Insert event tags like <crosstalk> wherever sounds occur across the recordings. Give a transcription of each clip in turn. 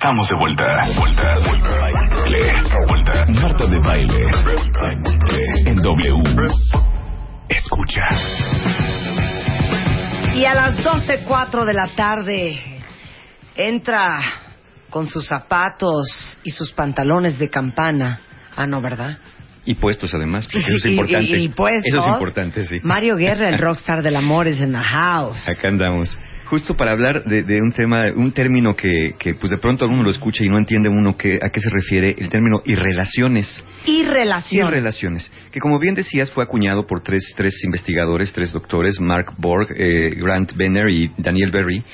Estamos de vuelta. Vuelta, vuelta, vuelta. Marta de baile. En W. Escucha. Y a las 12.04 de la tarde entra con sus zapatos y sus pantalones de campana. Ah, no, ¿verdad? Y puestos además, porque eso es <laughs> Y- y- importante. y puestos. Eso es importante, sí. Mario Guerra, el <laughs> rockstar del amor, es en the house. Acá andamos. Justo para hablar de, de un tema, un término que, que pues de pronto uno lo escucha y no entiende uno que, a qué se refiere, el término irrelaciones. Y relación. Irrelaciones, que como bien decías fue acuñado por tres, tres investigadores, tres doctores, Mark Borg, eh, Grant Benner y Daniel Berry,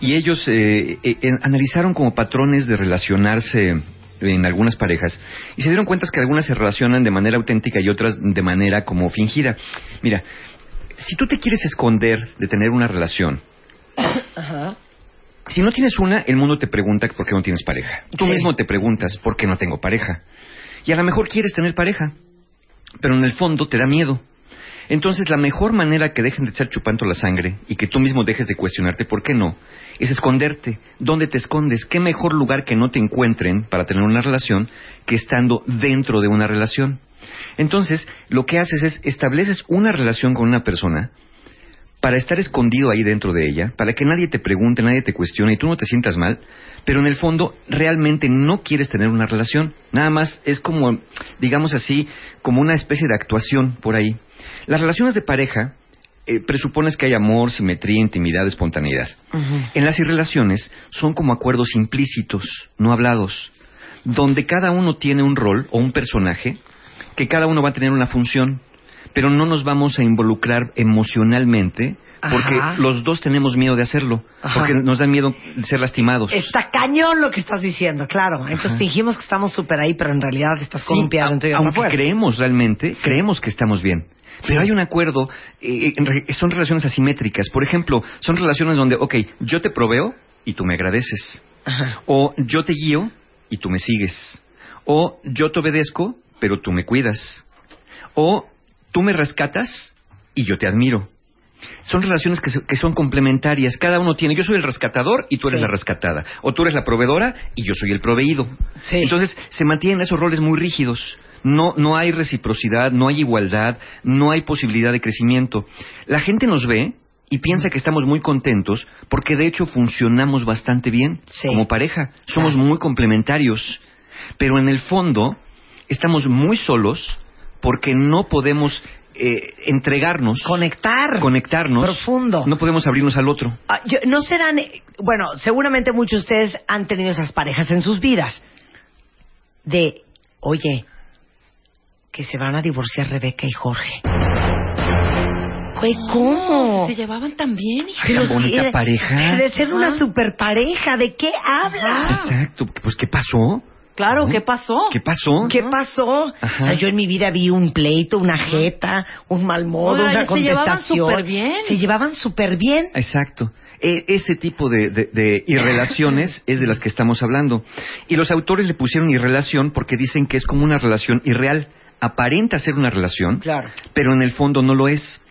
y ellos eh, eh, analizaron como patrones de relacionarse en algunas parejas y se dieron cuenta que algunas se relacionan de manera auténtica y otras de manera como fingida. Mira, si tú te quieres esconder de tener una relación, <coughs> Ajá. si no tienes una, el mundo te pregunta por qué no tienes pareja. Tú Sí. mismo te preguntas por qué no tengo pareja. Y a lo mejor quieres tener pareja, pero en el fondo te da miedo. Entonces, la mejor manera que dejen de estar chupando la sangre y que tú mismo dejes de cuestionarte por qué no, es esconderte. ¿Dónde te escondes? ¿Qué mejor lugar que no te encuentren para tener una relación que estando dentro de una relación? Entonces, lo que haces es estableces una relación con una persona para estar escondido ahí dentro de ella, para que nadie te pregunte, nadie te cuestione y tú no te sientas mal, pero en el fondo realmente no quieres tener una relación, nada más es como, digamos así, como una especie de actuación por ahí. Las relaciones de pareja eh, presupones que hay amor, simetría, intimidad, espontaneidad. En las irrelaciones son como acuerdos implícitos, no hablados, donde cada uno tiene un rol o un personaje, que cada uno va a tener una función, pero no nos vamos a involucrar emocionalmente porque Ajá. los dos tenemos miedo de hacerlo, Ajá. porque nos da miedo ser lastimados. Está cañón lo que estás diciendo, claro. Entonces fingimos que estamos súper ahí, pero en realidad estás Sí, aunque creemos realmente, creemos que estamos bien. Pero hay un acuerdo, eh, re- son relaciones asimétricas. Por ejemplo, son relaciones donde, ok, yo te proveo y tú me agradeces. O yo te guío y tú me sigues. O yo te obedezco, pero tú me cuidas. O tú me rescatas y yo te admiro. Son relaciones que, se- que son complementarias. Cada uno tiene, yo soy el rescatador y tú eres Sí. la rescatada. O tú eres la proveedora y yo soy el proveído. Sí. Entonces se mantienen esos roles muy rígidos. No, no hay reciprocidad, no hay igualdad, no hay posibilidad de crecimiento. La gente nos ve y piensa que estamos muy contentos porque de hecho funcionamos bastante bien Sí. como pareja. Somos Claro. muy complementarios. Pero en el fondo estamos muy solos porque no podemos eh, entregarnos, Conectar. conectarnos. Profundo. No podemos abrirnos al otro. Ah, yo- no serán, bueno, seguramente muchos de ustedes han tenido esas parejas en sus vidas. De, oye, que se van a divorciar Rebeca y Jorge. Güey, ¿cómo? Se llevaban tan bien, hija. Pero bonita pareja. De ser una Ajá. super pareja, ¿de qué hablas? Exacto. Pues ¿qué pasó? Claro. ¿qué pasó? ¿Qué pasó? ¿Qué pasó? Ajá. O sea, yo en mi vida vi un pleito, una jeta, un mal modo, Oiga, una se llevaban contestación. superbién. Se llevaban súper bien. Exacto. E- ese tipo de, de, de irrelaciones <laughs> es de las que estamos hablando. Y los autores le pusieron irrelación porque dicen que es como una relación irreal. Aparenta ser una relación, Claro. pero en el fondo no lo es.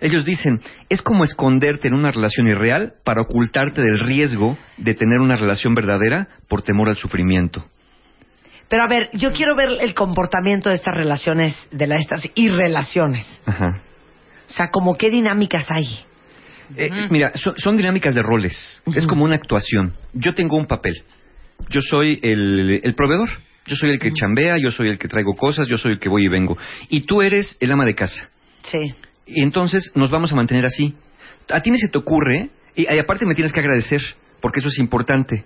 Ellos dicen, es como esconderte en una relación irreal para ocultarte del riesgo de tener una relación verdadera por temor al sufrimiento. Pero a ver, yo quiero ver el comportamiento de estas relaciones, de la, estas irrelaciones. Ajá. O sea, como qué dinámicas hay. Eh, Mira, son, son dinámicas de roles. Es como una actuación. Yo tengo un papel. Yo soy el, el proveedor. Yo soy el que chambea, yo soy el que traigo cosas, yo soy el que voy y vengo. Y tú eres el ama de casa. Sí. Y entonces nos vamos a mantener así. A ti ni se te ocurre, y, y aparte me tienes que agradecer, porque eso es importante.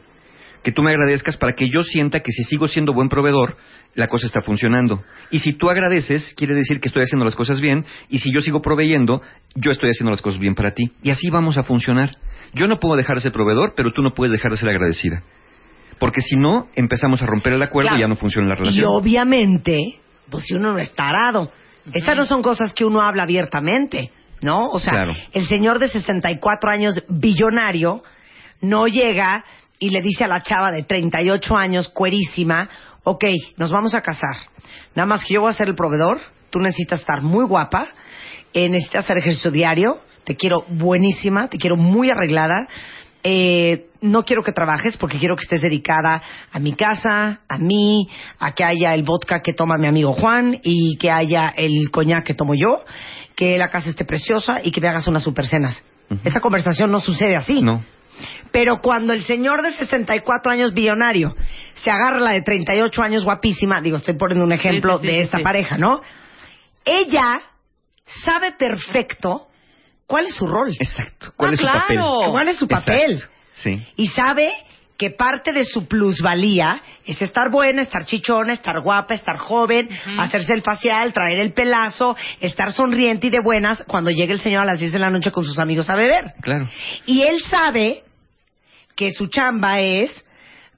Que tú me agradezcas para que yo sienta que si sigo siendo buen proveedor, la cosa está funcionando. Y si tú agradeces, quiere decir que estoy haciendo las cosas bien, y si yo sigo proveyendo, yo estoy haciendo las cosas bien para ti. Y así vamos a funcionar. Yo no puedo dejar de ser proveedor, pero tú no puedes dejar de ser agradecida. Porque si no, empezamos a romper el acuerdo Claro. y ya no funciona la Y relación. obviamente, pues si uno no está arado. Estas no son cosas que uno habla abiertamente, ¿no? O sea, Claro. el señor de 64 años, billonario, no llega y le dice a la chava de 38 años, cuerísima, ok, nos vamos a casar. Nada más que yo voy a ser el proveedor, tú necesitas estar muy guapa, eh, necesitas hacer ejercicio diario, te quiero buenísima, te quiero muy arreglada, eh, no quiero que trabajes porque quiero que estés dedicada a mi casa, a mí, a que haya el vodka que toma mi amigo Juan y que haya el coñac que tomo yo, que la casa esté preciosa y que me hagas unas supercenas. Ujú. Esa conversación no sucede así. No. Pero cuando el señor de 64 años billonario se agarra la de 38 años guapísima, digo, estoy poniendo un ejemplo Sí, sí, sí, de sí, esta sí. pareja, ¿no? Ella sabe perfecto cuál es su rol. Exacto. ¿Cuál Ah, es su claro. papel? ¿Cuál es su Exacto. papel? Sí. Y sabe que parte de su plusvalía es estar buena, estar chichona, estar guapa, estar joven, hacerse el facial, traer el pelazo, estar sonriente y de buenas cuando llegue el señor a las 10 de la noche con sus amigos a beber. Claro. Y él sabe que su chamba es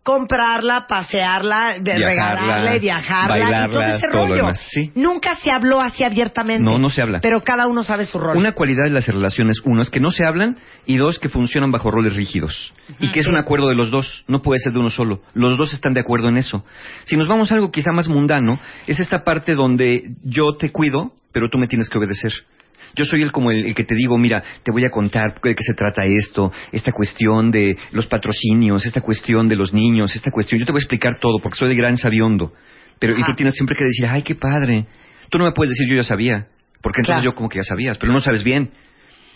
comprarla, pasearla, de Viajarla, regalarle, viajarla y todo ese todo rollo. demás, sí. Nunca se habló así abiertamente. No, no se habla. Pero cada uno sabe su rol. Una cualidad de las relaciones, uno, es que no se hablan y dos, que funcionan bajo roles rígidos. Y que es un acuerdo de los dos, no puede ser de uno solo. Los dos están de acuerdo en eso. Si nos vamos a algo quizá más mundano, es esta parte donde yo te cuido, pero tú me tienes que obedecer. Yo soy el como el, el que te digo, mira, te voy a contar de qué se trata esto, esta cuestión de los patrocinios, esta cuestión de los niños, esta cuestión. Yo te voy a explicar todo porque soy de gran sabiondo. Pero y tú tienes siempre que decir, ay, qué padre. Tú no me puedes decir yo ya sabía, porque entonces Claro. yo como que ya sabías, pero no sabes bien.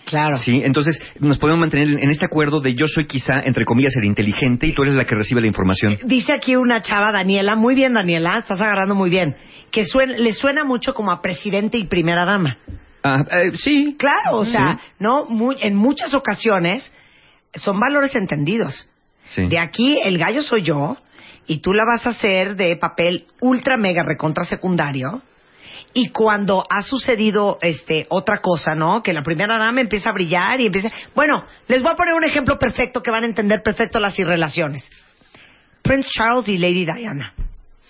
Claro. Sí, entonces nos podemos mantener en este acuerdo de yo soy quizá, entre comillas, el inteligente y tú eres la que recibe la información. Dice aquí una chava, Daniela, muy bien Daniela, estás agarrando muy bien, que suena- le suena mucho como a presidente y primera dama. Ah, eh, sí. Claro, o sea, Sí. no Muy- en muchas ocasiones son valores entendidos. Sí. De aquí el gallo soy yo y tú la vas a hacer de papel ultra mega recontra secundario. Y cuando ha sucedido este otra cosa, ¿no? Que la primera dama empieza a brillar y empieza. Bueno, les voy a poner un ejemplo perfecto que van a entender perfecto las irrelaciones. Prince Charles y Lady Diana.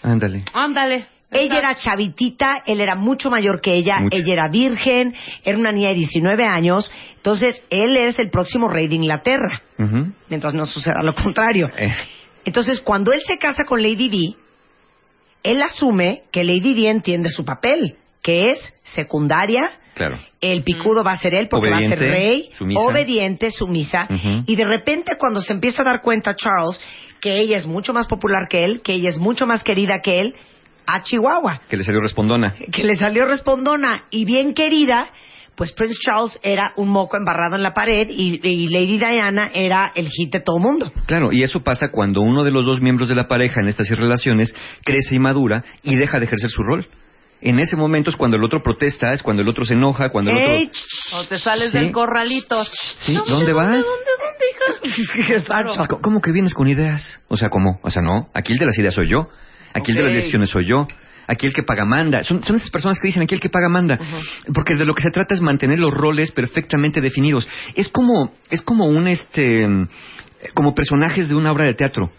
Ándale. Ándale. Ella era chavitita, él era mucho mayor que ella, Mucho. ella era virgen, era una niña de 19 años, entonces él es el próximo rey de Inglaterra, mientras no suceda lo contrario. Eh, Entonces, cuando él se casa con Lady Di, él asume que Lady Di entiende su papel, que es secundaria, claro. el picudo va a ser él porque va a ser rey, sumisa. obediente, sumisa, y de repente cuando se empieza a dar cuenta Charles que ella es mucho más popular que él, que ella es mucho más querida que él, a Chihuahua, Que le salió respondona. que le salió respondona y bien querida, pues Prince Charles era un moco embarrado en la pared y, y Lady Diana era el hit de todo mundo. Claro, y eso pasa cuando uno de los dos miembros de la pareja en estas relaciones crece y madura y deja de ejercer su rol. En ese momento es cuando el otro protesta, es cuando el otro se enoja, cuando el ¡Ey! otro... O te sales Sí. del corralito. Sí, ¿dónde vas? ¿Dónde, dónde, hija? <laughs> Exacto. ¿Cómo que vienes con ideas? O sea, ¿cómo? O sea, no. Aquí el de las ideas soy yo. Aquí el de las decisiones soy yo. Aquí el que paga manda. Son, son estas personas que dicen aquí el que paga manda. Porque de lo que se trata es mantener los roles perfectamente definidos. Es como, es como un este, como personajes de una obra de teatro.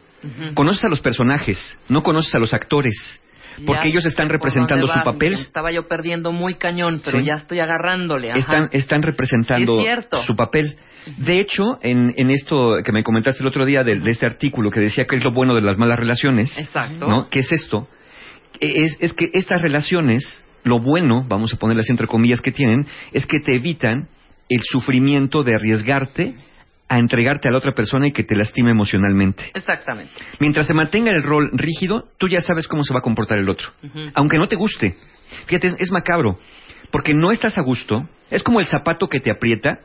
Conoces a los personajes, no conoces a los actores. Porque Ya ellos están representando su papel. Estaba yo perdiendo muy cañón, pero Sí. ya estoy agarrándole. ajá. están, están representando Es su papel. De hecho, en, en esto que me comentaste el otro día de, de este artículo que decía que es lo bueno de las malas relaciones, Exacto. ¿no? ¿Qué es esto? Es, es que estas relaciones, lo bueno, vamos a ponerlas entre comillas que tienen, es que te evitan el sufrimiento de arriesgarte a entregarte a la otra persona y que te lastime emocionalmente. Exactamente. Mientras se mantenga el rol rígido, tú ya sabes cómo se va a comportar el otro. Aunque no te guste. Fíjate, es, es macabro. Porque no estás a gusto. Es como el zapato que te aprieta,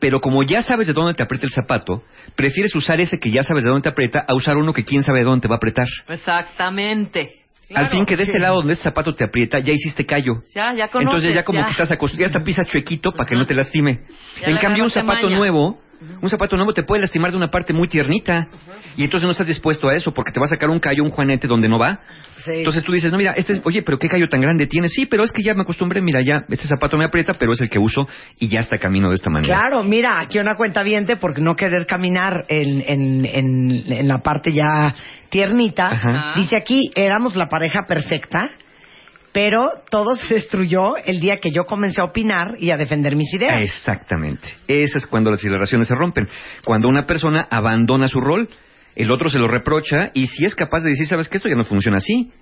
pero como ya sabes de dónde te aprieta el zapato, prefieres usar ese que ya sabes de dónde te aprieta a usar uno que quién sabe de dónde te va a apretar. Exactamente. Al fin que de este lado donde ese zapato te aprieta, ya hiciste callo. Ya, ya conoces. Entonces ya como ya. que estás acostumbrado, ya hasta pisas chuequito para que no te lastime. Ya en cambio un zapato maña. nuevo Un zapato nuevo te puede lastimar de una parte muy tiernita. Y entonces no estás dispuesto a eso porque te va a sacar un callo, un juanete donde no va. Sí. Entonces tú dices, no, mira, este es, oye, pero qué callo tan grande tiene. Sí, pero es que ya me acostumbré, mira, ya, este zapato me aprieta, pero es el que uso y ya está camino de esta manera. Claro, mira, aquí una cuenta viente porque no querer caminar en, en, en, en la parte ya tiernita. Ajá. Dice aquí, éramos la pareja perfecta, pero todo se destruyó el día que yo comencé a opinar y a defender mis ideas. Exactamente. Esa es cuando las relaciones se rompen. Cuando una persona abandona su rol, el otro se lo reprocha y si es capaz de decir, sabes que esto ya no funciona así.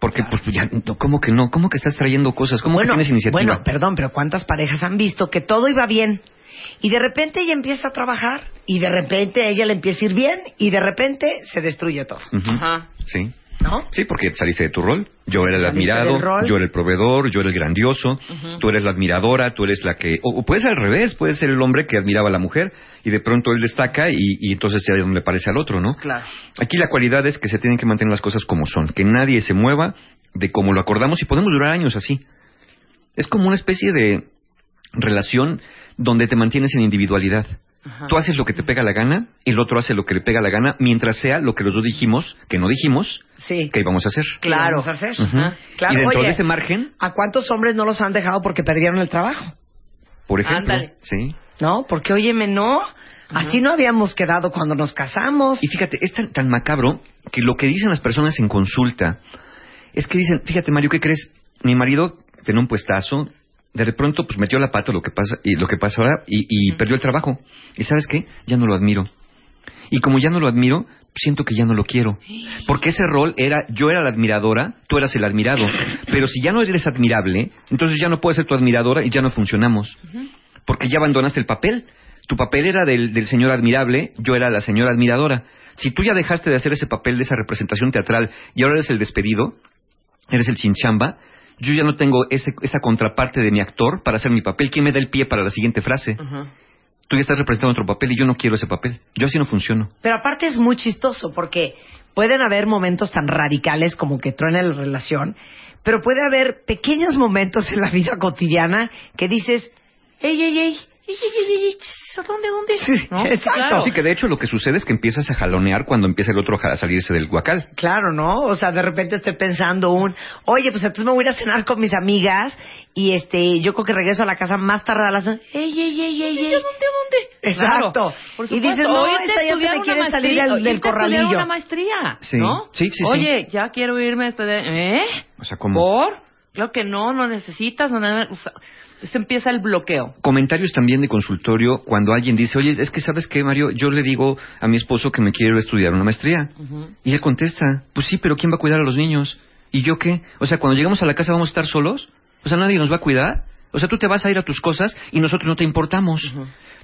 Porque, pues, ya, no, ¿cómo que no? ¿Cómo que estás trayendo cosas? ¿Cómo bueno, que tienes iniciativa? bueno, perdón, pero ¿cuántas parejas han visto que todo iba bien? Y de repente ella empieza a trabajar, y de repente a ella le empieza a ir bien, y de repente se destruye todo. Ajá. Sí. ¿No? Sí, porque saliste de tu rol. Yo era el admirado, yo era el proveedor, yo era el grandioso, tú eres la admiradora, tú eres la que... O, o puede ser al revés, puede ser el hombre que admiraba a la mujer y de pronto él destaca y, y entonces se le parece al otro, ¿no? Claro. Aquí la cualidad es que se tienen que mantener las cosas como son, que nadie se mueva de como lo acordamos y podemos durar años así. Es como una especie de relación donde te mantienes en individualidad. Tú haces lo que te pega la gana y el otro hace lo que le pega la gana mientras sea lo que los dos dijimos, que no dijimos, Sí. que íbamos a hacer. Claro. Vamos a hacer. Ujú. Ajá. Claro, y dentro oye, de ese margen, ¿A cuántos hombres no los han dejado porque perdieron el trabajo? por ejemplo, Ándale. sí. ¿No? Porque, óyeme, no. Así no habíamos quedado cuando nos casamos. Y fíjate, es tan, tan macabro que lo que dicen las personas en consulta es que dicen, fíjate Mario, ¿qué crees? Mi marido tenía un puestazo, de pronto pues metió la pata lo que pasa y lo que pasa ahora y, y perdió el trabajo. Y sabes qué? Ya no lo admiro. Y como ya no lo admiro, siento que ya no lo quiero. Porque ese rol era, yo era la admiradora, tú eras el admirado. Pero si ya no eres admirable, entonces ya no puedes ser tu admiradora y ya no funcionamos. Porque ya abandonaste el papel. Tu papel era del, del señor admirable, yo era la señora admiradora. Si tú ya dejaste de hacer ese papel de esa representación teatral y ahora eres el despedido, eres el chinchamba, yo ya no tengo ese- esa contraparte de mi actor para hacer mi papel. ¿Quién me da el pie para la siguiente frase? Tú ya estás representando otro papel y yo no quiero ese papel. Yo así no funciono. Pero aparte es muy chistoso porque pueden haber momentos tan radicales como que truena la relación, pero puede haber pequeños momentos en la vida cotidiana que dices, ey, ey, ey, ¿A dónde, dónde? Sí, ¿No? <laughs> exacto. Claro. Sí, que de hecho lo que sucede es que empiezas a jalonear cuando empieza el otro a salirse del guacal. Claro, ¿no? O sea, de repente estoy pensando un, oye, pues entonces me voy a ir a cenar con mis amigas y este, yo creo que regreso a la casa más tarde a las... ¡Ey, ey, ey, ey, ey! ¿A dónde, a dónde? Exacto. Claro, por Y dices, no, esta a ya se me una quiere salir maestría, del- del estudiar corralillo. una maestría, Sí. ¿no? Sí, sí, sí. Oye, ya quiero irme a estudiar. ¿Eh? O sea, como... ¿Por? Claro que no, no necesitas. No, no, o sea, se empieza el bloqueo. Comentarios también de consultorio cuando alguien dice, oye, es que sabes qué, Mario, yo le digo a mi esposo que me quiero estudiar una maestría. Y él contesta, pues sí, pero ¿quién va a cuidar a los niños? ¿Y yo qué? O sea, cuando llegamos a la casa vamos a estar solos. O sea, nadie nos va a cuidar. O sea, tú te vas a ir a tus cosas y nosotros no te importamos.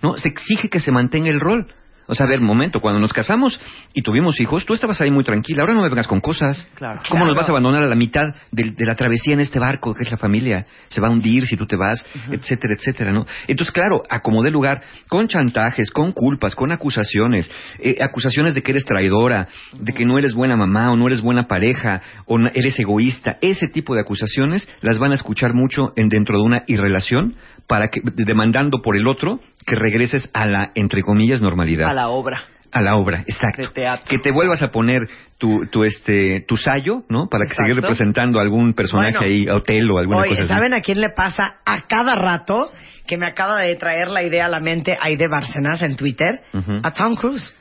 ¿No? Se exige que se mantenga el rol. O sea, a ver, momento, cuando nos casamos y tuvimos hijos, tú estabas ahí muy tranquila. Ahora no me vengas con cosas. Claro. ¿Cómo Claro. nos vas a abandonar a la mitad del- de, la travesía en este barco que es la familia? Se va a hundir si tú te vas, etcétera, etcétera, ¿no? Entonces, claro, acomodé lugar con chantajes, con culpas, con acusaciones, eh, acusaciones de que eres traidora, de que no eres buena mamá o no eres buena pareja o no- eres egoísta. Ese tipo de acusaciones las van a escuchar mucho en dentro de una irrelación para que demandando por el otro que regreses a la entre comillas normalidad. A la obra. A la obra, exacto. De teatro. Que te vuelvas a poner tu, tu, este, tu sayo, ¿no? Para que seguir Exacto. representando a algún personaje Bueno. ahí, hotel o alguna Oye, cosa así. ¿saben a quién le pasa a cada rato que me acaba de traer la idea a la mente Aide Bárcenas en Twitter? Ujú. A Tom Cruise.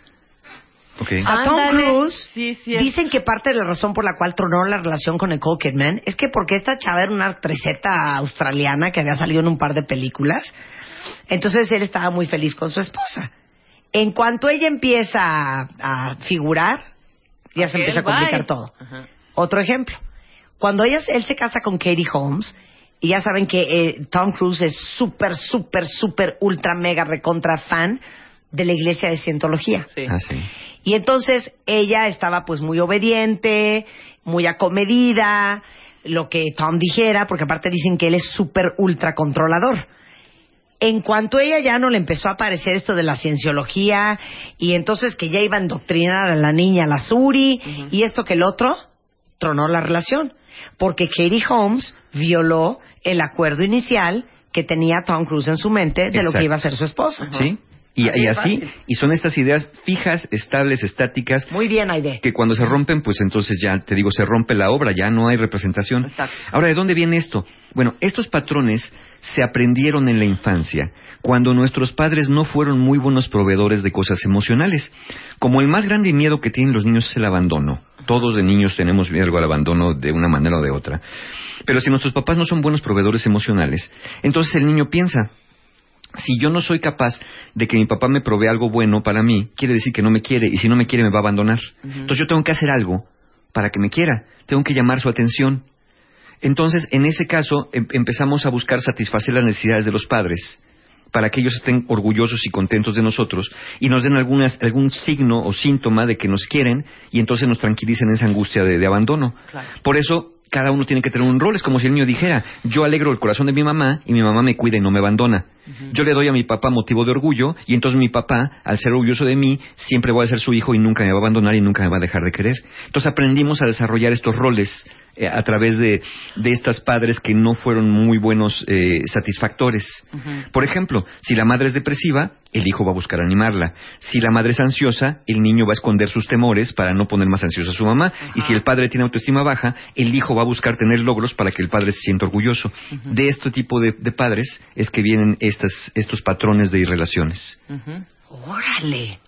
Ok. A Tom Ándale. Cruise Sí, sí es. dicen que parte de la razón por la cual tronó la relación con Nicole Kidman es que porque esta chava era una treseta australiana que había salido en un par de películas, entonces él estaba muy feliz con su esposa. En cuanto ella empieza a, a figurar, ya se empieza a complicar bye. todo. Ajá. Otro ejemplo. Cuando ella, él se casa con Katie Holmes, y ya saben que eh, Tom Cruise es súper, súper, súper, ultra, mega, recontra fan de la iglesia de Cientología. Sí. Ah, sí. Y entonces ella estaba pues muy obediente, muy acomedida, lo que Tom dijera, porque aparte dicen que él es súper ultra controlador. En cuanto ella ya no le empezó a aparecer esto de la cienciología y entonces que ya iba a endoctrinar a la niña, a la Suri, y esto que el otro, tronó la relación. Porque Katie Holmes violó el acuerdo inicial que tenía Tom Cruise en su mente de lo que iba a ser su esposo. Sí. Y, Así y así, son estas ideas fijas, estables, estáticas, Muy bien, Aide. que cuando se rompen, pues entonces ya, te digo, se rompe la obra, ya no hay representación. Exacto. Ahora, ¿de dónde viene esto? Bueno, estos patrones se aprendieron en la infancia, cuando nuestros padres no fueron muy buenos proveedores de cosas emocionales. Como el más grande miedo que tienen los niños es el abandono. Todos de niños tenemos miedo al abandono de una manera o de otra. Pero si nuestros papás no son buenos proveedores emocionales, entonces el niño piensa, si yo no soy capaz de que mi papá me provee algo bueno para mí, quiere decir que no me quiere, y si no me quiere me va a abandonar. Entonces yo tengo que hacer algo para que me quiera, tengo que llamar su atención. Entonces, en ese caso, em- empezamos a buscar satisfacer las necesidades de los padres para que ellos estén orgullosos y contentos de nosotros y nos den algunas, algún signo o síntoma de que nos quieren y entonces nos tranquilicen esa angustia de, de abandono. Claro. Por eso, cada uno tiene que tener un rol. Es como si el niño dijera, yo alegro el corazón de mi mamá y mi mamá me cuida y no me abandona. Yo le doy a mi papá motivo de orgullo y entonces mi papá, al ser orgulloso de mí, siempre voy a ser su hijo y nunca me va a abandonar y nunca me va a dejar de querer. Entonces aprendimos a desarrollar estos roles eh, a través de, de estas padres que no fueron muy buenos eh, satisfactores. Por ejemplo, si la madre es depresiva, el hijo va a buscar animarla. Si la madre es ansiosa, el niño va a esconder sus temores para no poner más ansiosa a su mamá. Y si el padre tiene autoestima baja, el hijo va a buscar tener logros para que el padre se sienta orgulloso. De este tipo de, de padres es que vienen estas, estos patrones de irrelaciones. Órale.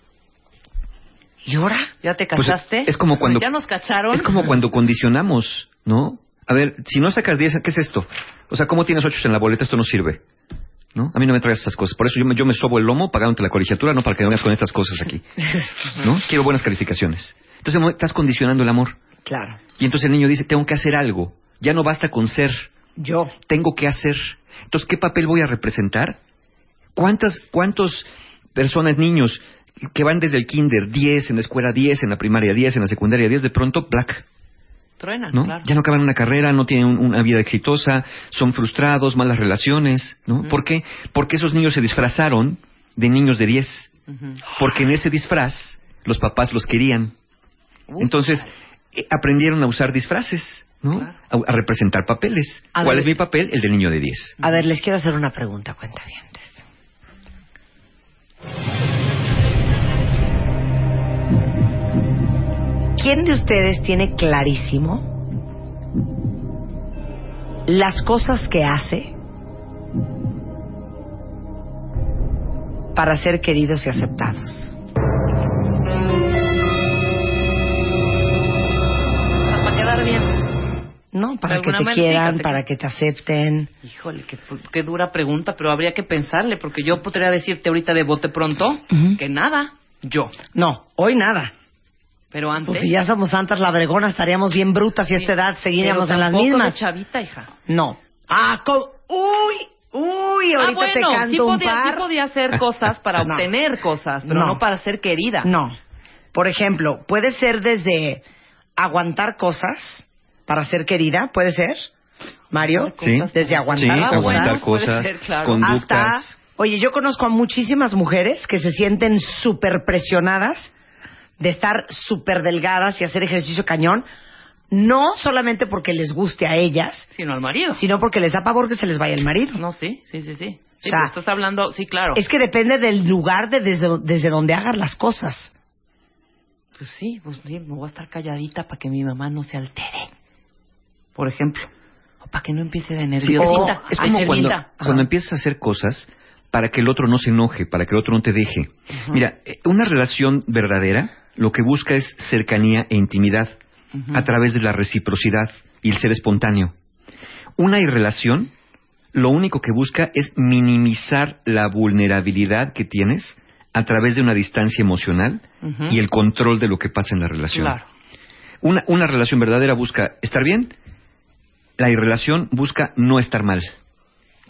¿Y ahora? ¿Ya te Pues, cachaste? es como cuando- ¿Ya nos cacharon? Es como cuando condicionamos, ¿no? A ver, si no sacas 10, ¿qué es esto? O sea, ¿cómo tienes 8 en la boleta? Esto no sirve. ¿No? A mí no me traigas esas cosas. Por eso yo me, yo me sobo el lomo pagándote la colegiatura, no para que no vengas con estas cosas aquí. <laughs> ¿No? Quiero buenas calificaciones. Entonces estás condicionando el amor. Claro. Y entonces el niño dice, tengo que hacer algo. Ya no basta con ser. Yo. Tengo que hacer. Entonces, ¿qué papel voy a representar? ¿Cuántas, cuántos personas, niños, que van desde el kinder, 10 en la escuela, 10 en la primaria, 10 en la secundaria, 10 de pronto, black, Truenan, ¿no? claro. Ya no acaban una carrera, no tienen un- una vida exitosa, son frustrados, malas relaciones, ¿no? ¿Por qué? Porque esos niños se disfrazaron de niños de 10. Ujú. Porque en ese disfraz los papás los querían. Entonces, eh, aprendieron a usar disfraces, ¿no? Claro. A, a representar papeles. A ¿Cuál ver. es mi papel? El del niño de 10. A ver, les quiero hacer una pregunta, cuenta bien. ¿Quién de ustedes tiene clarísimo las cosas que hace para ser queridos y aceptados? No, para que te manera, quieran, fíjate para que- te acepten. Híjole, qué, qué dura pregunta, pero habría que pensarle, porque yo podría decirte ahorita de bote pronto Ujú. que nada, yo. No, hoy nada. Pero antes... Pues si ya somos santas labregonas, estaríamos bien brutas y a esta edad seguiríamos en las tampoco de mismas. chavita, hija. No. Ah, co- uy, uy, ahorita ah, bueno, te canto sí, un podía, par. sí podía hacer <laughs> cosas para No. obtener cosas, pero No. no. para ser querida. No. Por ejemplo, puede ser desde aguantar cosas para ser querida, puede ser, Mario. Sí. Desde aguantar Sí, cosas. aguantar puede cosas, ser, claro. conductas. hasta oye yo conozco a muchísimas mujeres que se sienten súper presionadas de estar súper delgadas y hacer ejercicio cañón no solamente porque les guste a ellas Sino al marido. sino porque les da pavor que se les vaya el marido No, sí, sí, sí, sí. Sí, O sea, estás hablando, sí, claro. es que depende del lugar de desde, desde donde hagas las cosas Pues sí, pues sí, me voy a estar calladita para que mi mamá no se altere. Por ejemplo. O para que no empiece de Sí, nerviosita. es como cuando, cuando empiezas a hacer cosas para que el otro no se enoje, para que el otro no te deje. Mira, eh, una relación verdadera lo que busca es cercanía e intimidad a través de la reciprocidad y el ser espontáneo. Una irrelación lo único que busca es minimizar la vulnerabilidad que tienes a través de una distancia emocional y el control de lo que pasa en la relación. Claro. Una, una relación verdadera busca estar bien, la irrelación busca no estar mal.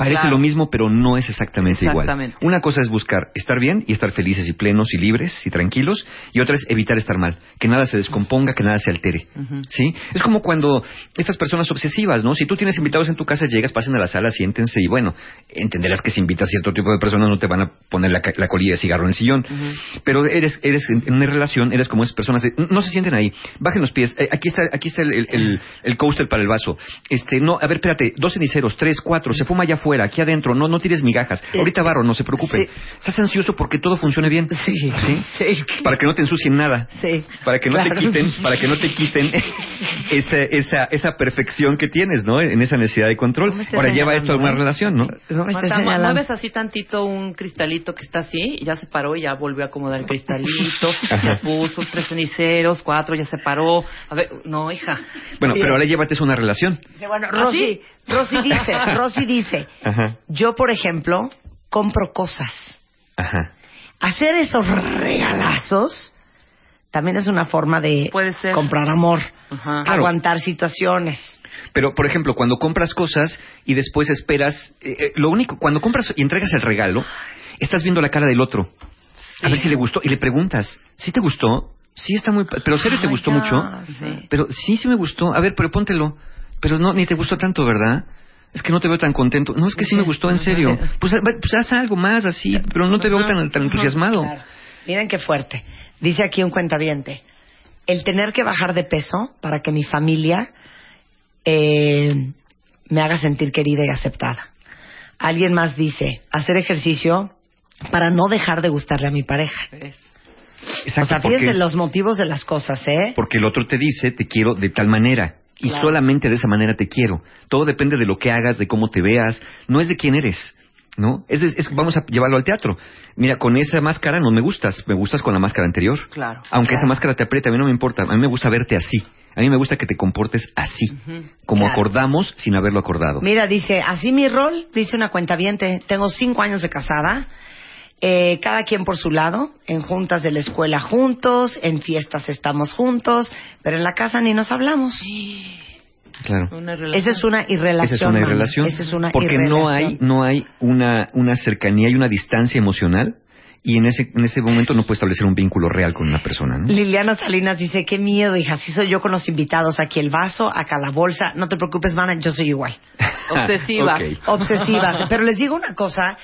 Parece Claro. lo mismo, pero no es exactamente, Exactamente. igual. Una cosa es buscar estar bien y estar felices y plenos y libres y tranquilos, y otra es evitar estar mal, que nada se descomponga, que nada se altere. ¿Sí? Es como cuando estas personas obsesivas, ¿no? Si tú tienes invitados en tu casa, llegas, pasen a la sala, siéntense y bueno, entenderás que si invitas a cierto tipo de personas no te van a poner la, la colilla de cigarro en el sillón. Pero eres, eres en en una relación, eres como esas personas de, no se sienten ahí, bajen los pies, eh, aquí está, aquí está el, el, el- el coaster para el vaso. Este, no, a ver, espérate, dos ceniceros, tres, cuatro, se fuma allá afuera. Afuera, aquí adentro, no, no tires migajas. Ahorita barro, no se preocupe. Sí. Estás ansioso porque todo funcione bien. Sí, ¿Sí? sí. Para que no te ensucien nada. Sí, Para que no claro. te quiten, para que no te quiten <laughs> esa, esa, esa perfección que tienes, ¿no? En esa necesidad de control. No Ahora lleva esto a una ¿eh? relación, ¿no? No me Marta, mueves así tantito un cristalito que está así, y ya se paró y ya volvió a acomodar el cristalito, <laughs> ya puso tres ceniceros, cuatro, ya se paró. A ver, no, hija. Bueno, pero ahora llévate eso a una relación. Sí, Bueno, ¿Ah, sí? Rosy dice, <laughs> Rosy dice, Ajá. yo por ejemplo compro cosas. Ajá. Hacer esos regalazos también es una forma de Puede ser. comprar amor, Ajá. Claro. aguantar situaciones. Pero, por ejemplo, cuando compras cosas y después esperas, eh, eh, lo único, cuando compras y entregas el regalo, estás viendo la cara del otro. A ver si le gustó y le preguntas, ¿sí te gustó? Sí, está muy... ¿Pero serio te Ay, gustó ya, mucho? sí. Pero sí, sí me gustó. A ver, pero póntelo. Pero no, ni te gustó tanto, ¿verdad? Es que no te veo tan contento. No, es que sí me gustó, en serio. Pues, ah, pues haz algo más así, pero no te veo tan, tan entusiasmado. Claro. Miren qué fuerte. Dice aquí un cuentaviente. El tener que bajar de peso para que mi familia eh, me haga sentir querida y aceptada. Alguien más dice, hacer ejercicio para no dejar de gustarle a mi pareja. Exacto, o sea, porque- fíjense los motivos de las cosas, ¿eh? Porque el otro te dice, te quiero de tal manera. Y Claro. solamente de esa manera te quiero. Todo depende de lo que hagas, de cómo te veas. No es de quién eres. ¿No? Es, es- vamos a llevarlo al teatro. Mira, con esa máscara no me gustas. Me gustas con la máscara anterior. Claro. Aunque Claro. esa máscara te aprieta, a mí no me importa. A mí me gusta verte así. A mí me gusta que te comportes así. Como Claro. acordamos sin haberlo acordado. Mira, dice, así mi rol, dice una cuentaviente, tengo cinco años de casada, eh, cada quien por su lado, en juntas de la escuela juntos, en fiestas estamos juntos, pero en la casa ni nos hablamos. Claro. Esa es una irrelación. Esa es una irrelación. Esa es una porque no hay, no hay una, una cercanía y una distancia emocional. Y en ese, en ese momento no puedes establecer un vínculo real con una persona. ¿no? Liliana Salinas dice, qué miedo, hija, así soy yo con los invitados, aquí el vaso, acá la bolsa, no te preocupes, mana, yo soy igual. <laughs> Obsesiva. <laughs> Ok. obsesivas. Pero les digo una cosa,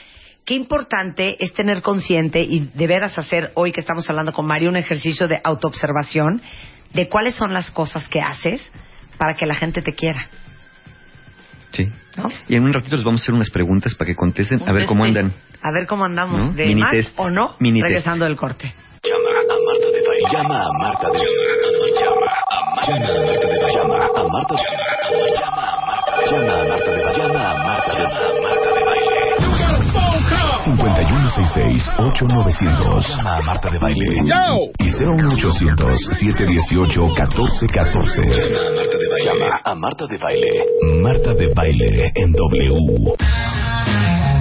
qué importante es tener consciente y de veras hacer hoy que estamos hablando con Mario un ejercicio de autoobservación de cuáles son las cosas que haces para que la gente te quiera. Sí. ¿No? Y en un ratito les vamos a hacer unas preguntas para que contesten, a ver cómo andan. A ver cómo andamos, ¿No? de Mini match test. o no, Mini test. regresando del corte. Llama a Marta de Baile. Llama a Marta de Llama a Marta de Baile. Llama a Marta de Llama a Marta de Llama 5166-8900. Llama a Marta de Baile. Y 01800-718-1414. Llama a Marta de Baile. Marta de Baile en W.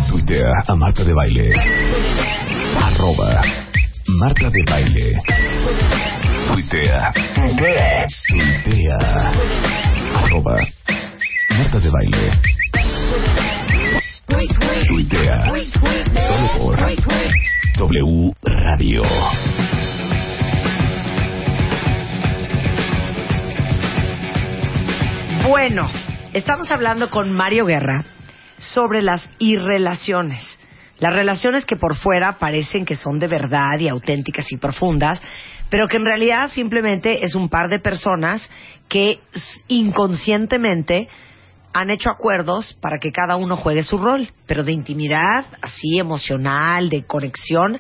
Tuitea a Marta de Baile. Arroba Marta de Baile. Tuitea. Tuitea. Arroba Marta de Baile. Tuitea. Solo W Radio. Bueno, estamos hablando con Mario Guerra sobre las irrelaciones. Las relaciones que por fuera parecen que son de verdad y auténticas y profundas, pero que en realidad simplemente es un par de personas que inconscientemente han hecho acuerdos para que cada uno juegue su rol, pero de intimidad, así emocional, de conexión,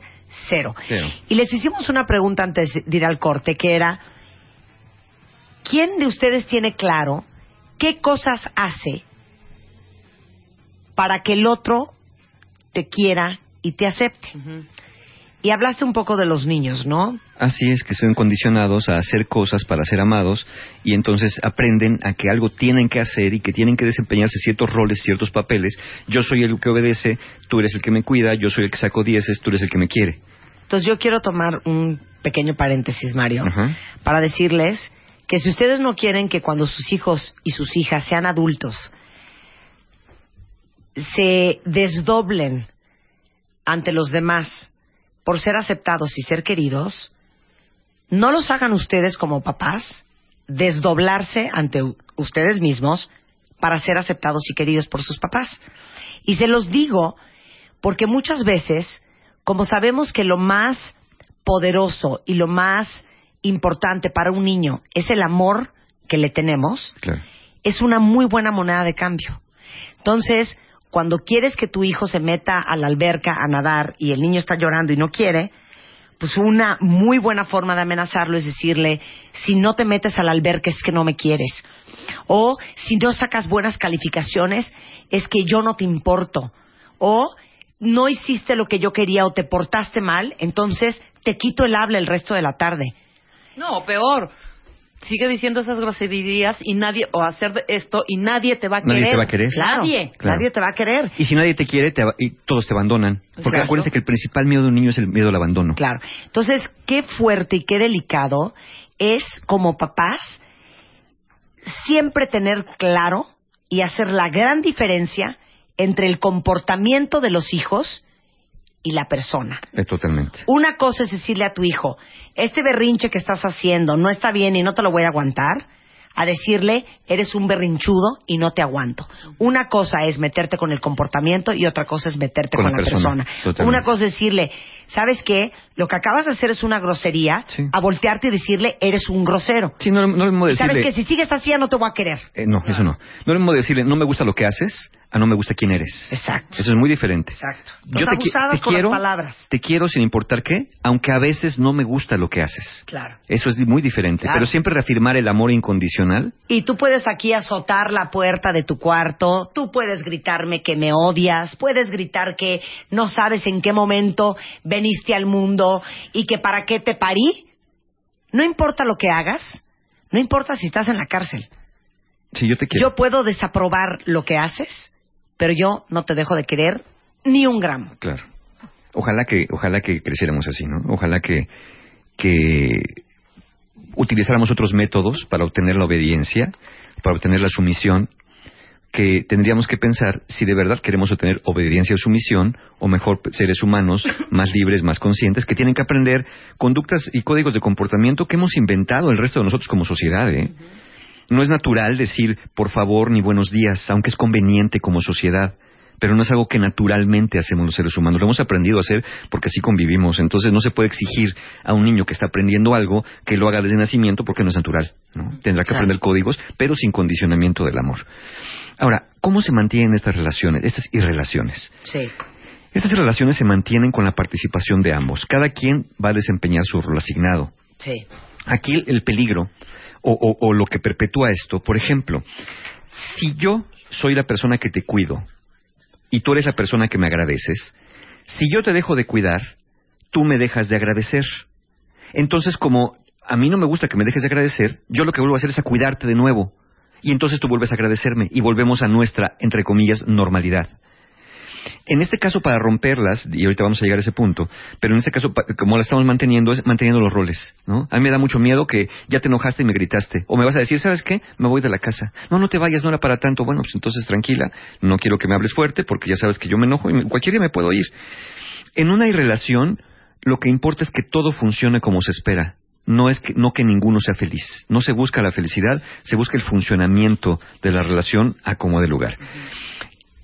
cero. Cero. Y les hicimos una pregunta antes de ir al corte, que era, ¿quién de ustedes tiene claro qué cosas hace para que el otro te quiera y te acepte? Ujú. Y hablaste un poco de los niños, ¿no? Así es que son condicionados a hacer cosas para ser amados y entonces aprenden a que algo tienen que hacer y que tienen que desempeñarse ciertos roles, ciertos papeles. Yo soy el que obedece, tú eres el que me cuida, yo soy el que saco dieces, tú eres el que me quiere. Entonces yo quiero tomar un pequeño paréntesis, Mario, para decirles que si ustedes no quieren que cuando sus hijos y sus hijas sean adultos se desdoblen ante los demás por ser aceptados y ser queridos, no los hagan ustedes como papás desdoblarse ante ustedes mismos para ser aceptados y queridos por sus papás. Y se los digo porque muchas veces, como sabemos que lo más poderoso y lo más importante para un niño es el amor que le tenemos, Claro. es una muy buena moneda de cambio. Entonces, cuando quieres que tu hijo se meta a la alberca a nadar y el niño está llorando y no quiere, pues una muy buena forma de amenazarlo es decirle, si no te metes a la alberca es que no me quieres. O si no sacas buenas calificaciones es que yo no te importo. O no hiciste lo que yo quería o te portaste mal, entonces te quito el habla el resto de la tarde. No, peor. Sigue diciendo esas groserías y nadie, o hacer de esto y nadie te va a Nadie querer. te va a querer. Claro, Nadie. Claro. nadie te va a querer. Y si nadie te quiere, te y todos te abandonan. Porque Exacto. acuérdense que el principal miedo de un niño es el miedo al abandono. Claro. Entonces, qué fuerte y qué delicado es como papás siempre tener claro y hacer la gran diferencia entre el comportamiento de los hijos y la persona. Eh, totalmente. Una cosa es decirle a tu hijo, este berrinche que estás haciendo no está bien y no te lo voy a aguantar, a decirle, eres un berrinchudo y no te aguanto. Una cosa es meterte con el comportamiento y otra cosa es meterte Con con, la persona, persona. totalmente. Una cosa es decirle, ¿sabes qué? Lo que acabas de hacer es una grosería, Sí. a voltearte y decirle, eres un grosero. Sí, no, no le mismo Y ¿Sabes decirle... que Si sigues así ya no te voy a querer. Eh, no, eso no. No lo mismo decirle, no me gusta lo que haces, a no me gusta quién eres. Exacto. Eso es muy diferente. Exacto. Yo te, qui- te con las quiero, palabras. te quiero sin importar qué, aunque a veces no me gusta lo que haces. Claro. Eso es muy diferente. Claro. Pero siempre reafirmar el amor incondicional. Y tú puedes aquí azotar la puerta de tu cuarto, tú puedes gritarme que me odias, puedes gritar que no sabes en qué momento veniste al mundo y que para qué te parí. No importa lo que hagas, no importa si estás en la cárcel. Sí, yo te quiero. Yo puedo desaprobar lo que haces, pero yo no te dejo de querer ni un gramo. Claro. Ojalá que, ojalá que creciéramos así, ¿no? Ojalá que, que utilizáramos otros métodos para obtener la obediencia, para obtener la sumisión, que tendríamos que pensar si de verdad queremos obtener obediencia o sumisión, o mejor seres humanos más libres, más conscientes, que tienen que aprender conductas y códigos de comportamiento que hemos inventado el resto de nosotros como sociedad, ¿eh? No es natural decir por favor ni buenos días, aunque es conveniente como sociedad, pero no es algo que naturalmente hacemos los seres humanos. Lo hemos aprendido a hacer porque así convivimos. Entonces no se puede exigir a un niño que está aprendiendo algo que lo haga desde nacimiento porque no es natural. ¿no? Tendrá que Claro. aprender códigos, pero sin condicionamiento del amor. Ahora, ¿cómo se mantienen estas relaciones, estas irrelaciones? Sí. Estas relaciones se mantienen con la participación de ambos. Cada quien va a desempeñar su rol asignado. Sí. Aquí el, el peligro o, o- o lo que perpetúa esto, por ejemplo, si yo soy la persona que te cuido y tú eres la persona que me agradeces, si yo te dejo de cuidar, tú me dejas de agradecer. Entonces, como a mí no me gusta que me dejes de agradecer, yo lo que vuelvo a hacer es a cuidarte de nuevo. Y entonces tú vuelves a agradecerme y volvemos a nuestra, entre comillas, normalidad. En este caso, para romperlas, y ahorita vamos a llegar a ese punto, pero en este caso, como la estamos manteniendo, es manteniendo los roles, ¿no? A mí me da mucho miedo que ya te enojaste y me gritaste. O me vas a decir, ¿sabes qué? Me voy de la casa. No, no te vayas, no era para tanto. Bueno, pues entonces tranquila, no quiero que me hables fuerte porque ya sabes que yo me enojo y me- cualquier día me puedo ir. En una irrelación, lo que importa es que todo funcione como se espera. No es que, no que ninguno sea feliz. No se busca la felicidad, se busca el funcionamiento de la relación a como de lugar.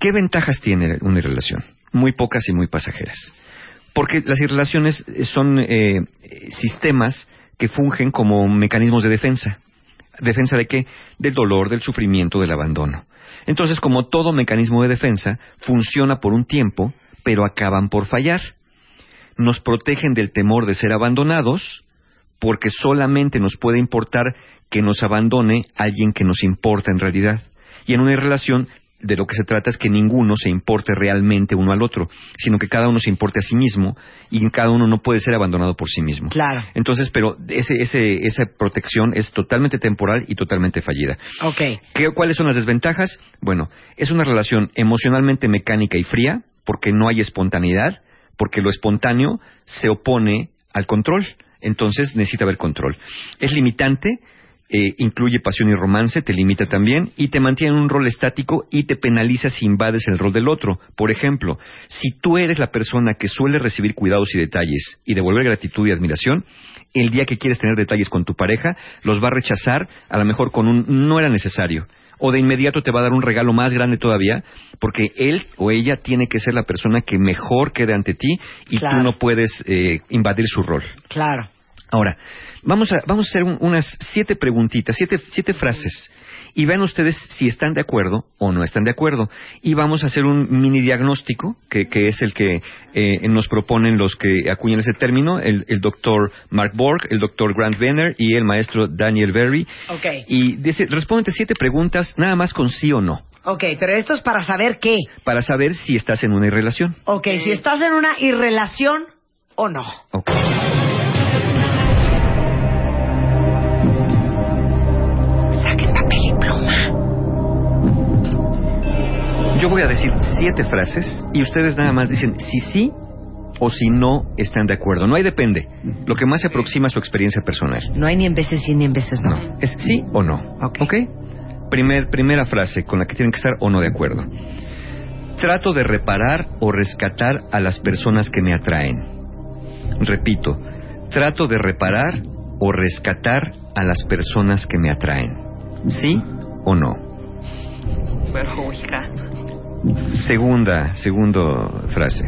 ¿Qué ventajas tiene una relación? Muy pocas y muy pasajeras. Porque las relaciones son eh, sistemas que fungen como mecanismos de defensa. ¿Defensa de qué? Del dolor, del sufrimiento, del abandono. Entonces, como todo mecanismo de defensa, funciona por un tiempo, pero acaban por fallar. Nos protegen del temor de ser abandonados, porque solamente nos puede importar que nos abandone alguien que nos importa en realidad. Y en una relación de lo que se trata es que ninguno se importe realmente uno al otro, sino que cada uno se importe a sí mismo y cada uno no puede ser abandonado por sí mismo. Claro. Entonces, pero ese, ese, esa protección es totalmente temporal y totalmente fallida. Ok. ¿Qué- ¿Cuáles son las desventajas? Bueno, es una relación emocionalmente mecánica y fría, porque no hay espontaneidad, porque lo espontáneo se opone al control, entonces necesita haber control. Es limitante, eh, incluye pasión y romance, te limita también y te mantiene en un rol estático y te penaliza si invades el rol del otro. Por ejemplo, si tú eres la persona que suele recibir cuidados y detalles y devolver gratitud y admiración, el día que quieres tener detalles con tu pareja, los va a rechazar a lo mejor con un no era necesario. O de inmediato te va a dar un regalo más grande todavía, porque él o ella tiene que ser la persona que mejor quede ante ti y Claro. tú no puedes eh, invadir su rol. Claro. Ahora, vamos a, vamos a hacer un- unas siete preguntitas, siete, siete frases. Y vean ustedes si están de acuerdo o no están de acuerdo. Y vamos a hacer un mini diagnóstico, que, que es el que eh, nos proponen los que acuñan ese término, el, el doctor Mark Borg, el doctor Grant Venner y el maestro Daniel Berry. Ok. Y dice, respóndete siete preguntas, nada más con sí o no, Ok, pero esto es para saber qué. para saber si estás en una relación. Ok, si estás en una irrelación o no. Ok. Yo voy a decir siete frases y ustedes nada más dicen si sí o si no están de acuerdo. No hay depende. Lo que más se aproxima a su experiencia personal. No hay ni en veces sí ni en veces no. No, es sí o no. Ok. ¿Ok? Primer, primera frase con la que tienen que estar o no de acuerdo. Trato de reparar o rescatar a las personas que me atraen. Repito, trato de reparar o rescatar a las personas que me atraen. ¿Sí o no? Pero, hija. Segunda, segundo frase.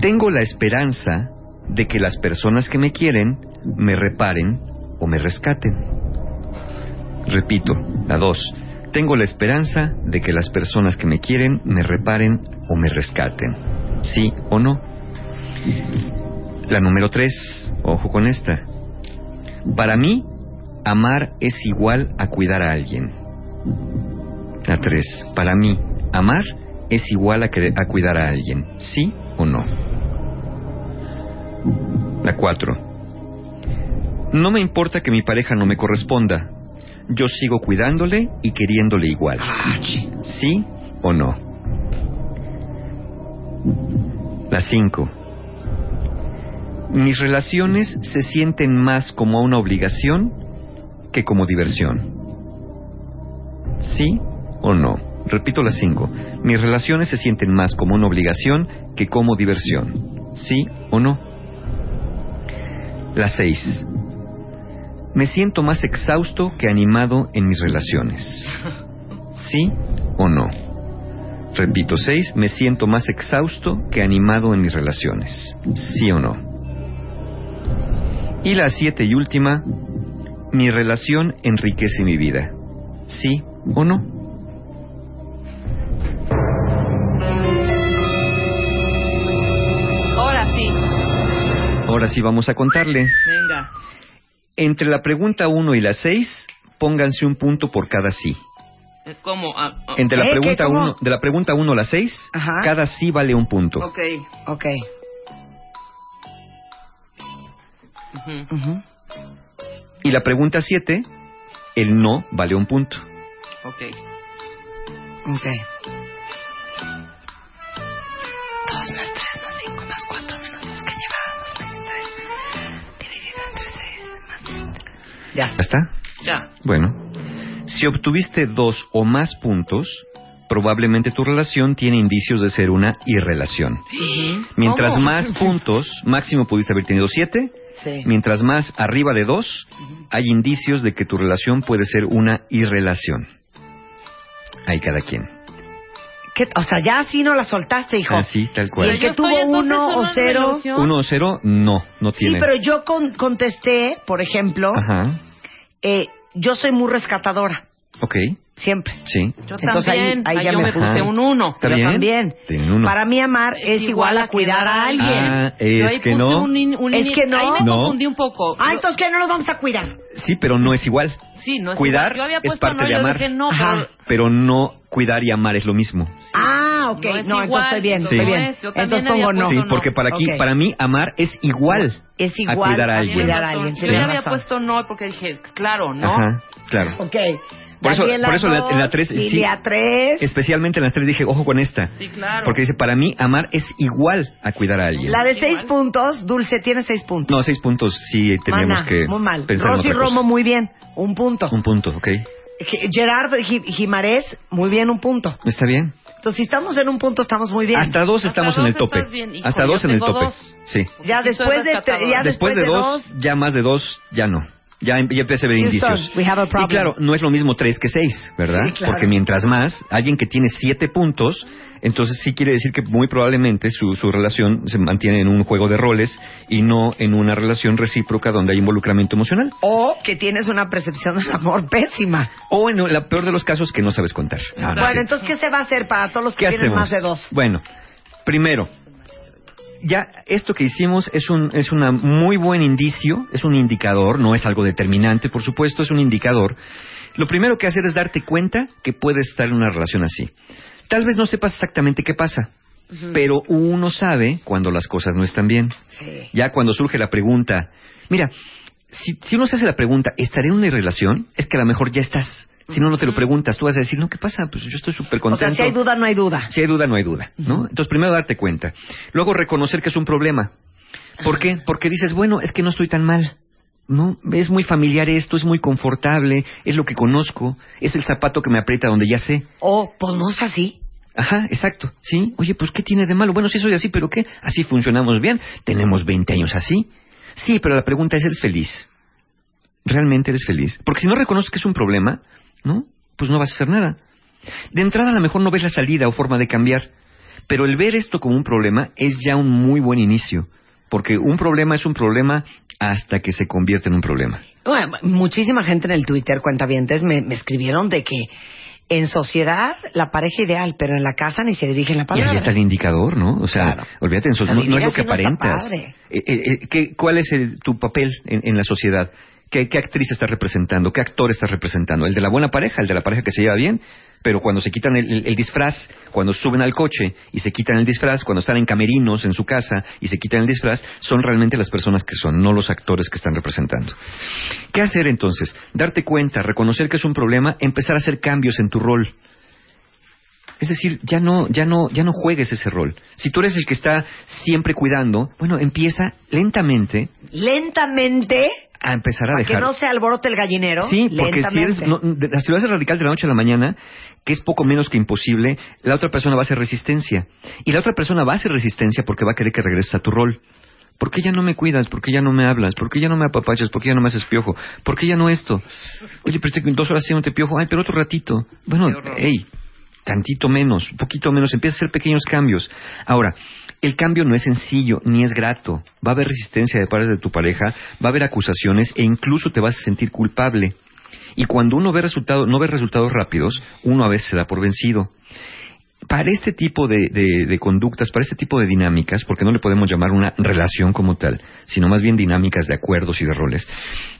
Tengo la esperanza de que las personas que me quieren me reparen o me rescaten. Repito, la dos. Tengo la esperanza de que las personas que me quieren me reparen o me rescaten. ¿Sí o no? La número tres, ojo con esta. Para mí, amar es igual a cuidar a alguien. La tres. Para mí, amar es igual a, cuidar a alguien. ¿Sí o no? La cuatro. No me importa que mi pareja no me corresponda. Yo sigo cuidándole y queriéndole igual. ¿Sí o no? La cinco. Mis relaciones se sienten más como una obligación que como diversión. ¿Sí o no? Repito las cinco. Mis relaciones se sienten más como una obligación que como diversión. ¿Sí o no? Las seis. Me siento más exhausto que animado en mis relaciones. ¿Sí o no? Repito, seis. Me siento más exhausto que animado en mis relaciones. ¿Sí o no? Y la siete y última. Mi relación enriquece mi vida. ¿Sí o no? Ahora sí vamos a contarle. Venga. Entre la pregunta 1 y la 6, pónganse un punto por cada sí. ¿Cómo? Ah, ah, Entre la ¿Eh? ¿Qué? pregunta ¿Cómo? 1, de la pregunta 1 a la 6, Ajá. cada sí vale un punto. Ok. Ok. Ujú. Ujú. Y la pregunta 7, el no vale un punto. Ok. Ok. Ya. ¿Ya está? Ya. Bueno. Si obtuviste dos o más puntos, probablemente tu relación tiene indicios de ser una irrelación. Mientras ¿Cómo? más puntos, máximo pudiste haber tenido 7, Sí. mientras más arriba de 2, hay indicios de que tu relación puede ser una irrelación. Hay cada quien. ¿Qué? O sea, ya así no la soltaste, hijo. Así, tal Y cual. el que Yo tuvo uno o cero. Uno o cero, no, no Sí, tiene. pero yo con- contesté, por ejemplo, Ajá, eh, yo soy muy rescatadora, ok, siempre. sí. Yo Entonces ahí- también. ahí Ahí ya yo me puse. un uno. ¿Está yo bien? también. Uno. Para mí amar es, igual a cuidar a alguien. Ah, Yo es ahí que puse no. un in- un Es que no. Ahí me No. confundí un poco. Ah, Yo- entonces ¿qué no nos vamos a cuidar? Sí, pero no es igual. Sí, no es Cuidar igual. Yo había es parte no, de amar. dije no, Ajá. pero no cuidar y amar es lo mismo. Ah, ok. No No, es entonces igual, estoy bien, Sí. estoy no bien. yo Entonces pongo no. Sí, no. porque para aquí, Ok. para mí amar es igual. Es igual a cuidar a a alguien. cuidar a alguien. tienes Yo le había puesto no porque dije, claro, ¿no? Ajá, claro. Ok. Por eso- por eso en la- en la dos, tres, sí. Lilia tres. Especialmente en las tres dije, ojo con esta. Sí, claro. Porque dice, para mí amar es igual a cuidar a alguien. La de Sí, seis igual. puntos, Dulce tiene seis puntos. No, seis puntos sí teníamos Mana, que muy mal. pensar en Rosy otra cosa. Romo, muy bien, un punto. Un punto, ok. Ge- Gerardo Gimarés, muy bien, un punto. Está bien. Entonces, si estamos en un punto, estamos muy bien. Hasta dos Hasta estamos dos en el tope. bien. Híjole, Hasta dos en el tope. dos. Sí. ya después de, ya Después de dos, ya más de dos, ya no. Ya, em- ya empieza a ver indicios. we have a y claro, no es lo mismo tres que seis, ¿verdad? Sí, claro. Porque mientras más, alguien que tiene siete puntos, entonces sí quiere decir que muy probablemente su, su relación se mantiene en un juego de roles y no en una relación recíproca donde hay involucramiento emocional. O que tienes una percepción del amor pésima. O en la peor de los casos que no sabes contar. Bueno, entonces, ¿qué se va a hacer para todos los que ¿Qué tienen hacemos? más de dos? Bueno, primero, ya esto que hicimos es un es un muy buen indicio, es un indicador, no es algo determinante, por supuesto, es un indicador. Lo primero que hacer es darte cuenta que puedes estar en una relación así. Tal vez no sepas exactamente qué pasa, pero uno sabe cuando las cosas no están bien. Sí. Ya cuando surge la pregunta, mira, si, si uno se hace la pregunta, ¿estaré en una relación? Es que a lo mejor ya estás. Si no, no te lo preguntas, tú vas a decir, no, ¿qué pasa? Pues yo estoy súper O contento. sea, si hay duda, no hay duda. Si hay duda, no hay duda, ¿no? Entonces, primero darte cuenta. Luego, reconocer que es un problema. ¿Por qué? Porque dices, bueno, es que no estoy tan mal. No, es muy familiar esto, es muy confortable, es lo que conozco, es el zapato que me aprieta donde ya sé. O, pues no es así. Ajá, exacto. Sí, oye, pues ¿qué tiene de malo? Bueno, sí soy así, pero ¿qué? Así funcionamos bien. Tenemos 20 años así. Sí, pero la pregunta es, ¿eres feliz? ¿Realmente eres feliz? Porque si no reconoces que es un problema, ¿no? Pues no vas a hacer nada. De entrada, a lo mejor no ves la salida o forma de cambiar. Pero el ver esto como un problema es ya un muy buen inicio. Porque un problema es un problema hasta que se convierte en un problema. Bueno, muchísima gente en el Twitter, cuentavientes, me, me escribieron de que en sociedad la pareja ideal, pero en la casa ni se dirige la Y palabra. ahí está el indicador, ¿no? O sea, Claro. olvídate, en so- O sea, no, es lo que aparentas. Eh, eh, eh, ¿qué- ¿Cuál es el- tu papel en, en la sociedad? ¿Qué, ¿Qué actriz estás representando? ¿Qué actor estás representando? ¿El de la buena pareja? ¿El de la pareja que se lleva bien? Pero cuando se quitan el- el disfraz, cuando suben al coche y se quitan el disfraz, cuando están en camerinos en su casa y se quitan el disfraz, son realmente las personas que son, no los actores que están representando. ¿Qué hacer entonces? Darte cuenta, reconocer que es un problema, empezar a hacer cambios en tu rol. Es decir, ya no, ya no, ya no juegues ese rol. Si tú eres el que está siempre cuidando, bueno, empieza lentamente Lentamente, a empezar a para que dejar. no se alborote el gallinero. Sí, porque si eres, no, de- si lo haces radical de la noche a la mañana, que es poco menos que imposible, la otra persona va a hacer resistencia. Y la otra persona va a hacer resistencia porque va a querer que regreses a tu rol. ¿Por qué ya no me cuidas? ¿Por qué ya no me hablas? ¿Por qué ya no me apapachas? ¿Por qué ya no me haces piojo? ¿Por qué ya no esto? Oye, pero estoy dos horas haciéndote piojo. Ay, pero otro ratito. Bueno, hey, tantito menos, un poquito menos. Empieza a hacer pequeños cambios. Ahora, el cambio no es sencillo ni es grato. Va a haber resistencia de parte de tu pareja, va a haber acusaciones e incluso te vas a sentir culpable. Y cuando uno ve resultados, no ve resultados rápidos, uno a veces se da por vencido. Para este tipo de, conductas, para este tipo de dinámicas, porque no le podemos llamar una relación como tal, sino más bien dinámicas de acuerdos y de roles,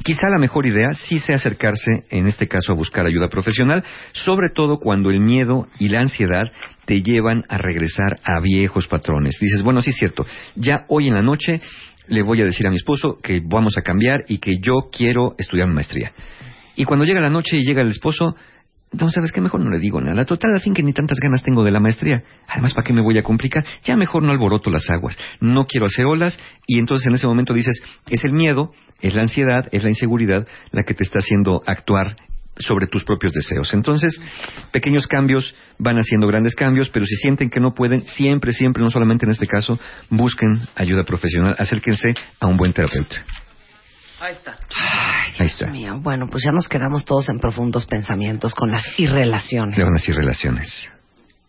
quizá la mejor idea sí sea acercarse, en este caso, a buscar ayuda profesional, sobre todo cuando el miedo y la ansiedad te llevan a regresar a viejos patrones. Dices, bueno, sí es cierto, ya hoy en la noche le voy a decir a mi esposo que vamos a cambiar y que yo quiero estudiar maestría. Y cuando llega la noche y llega el esposo, no, ¿sabes qué? Mejor no le digo nada. Total, al fin que ni tantas ganas tengo de la maestría. Además, ¿para qué me voy a complicar? Ya mejor no alboroto las aguas. No quiero hacer olas. Y entonces en ese momento dices, es el miedo, es la ansiedad, es la inseguridad la que te está haciendo actuar sobre tus propios deseos. Entonces, pequeños cambios van haciendo grandes cambios, pero si sienten que no pueden, siempre, siempre, no solamente en este caso, busquen ayuda profesional, acérquense a un buen terapeuta. Ahí está. Ahí está. Dios mío, bueno, pues ya nos quedamos todos en profundos pensamientos con las irrelaciones. De unas y relaciones.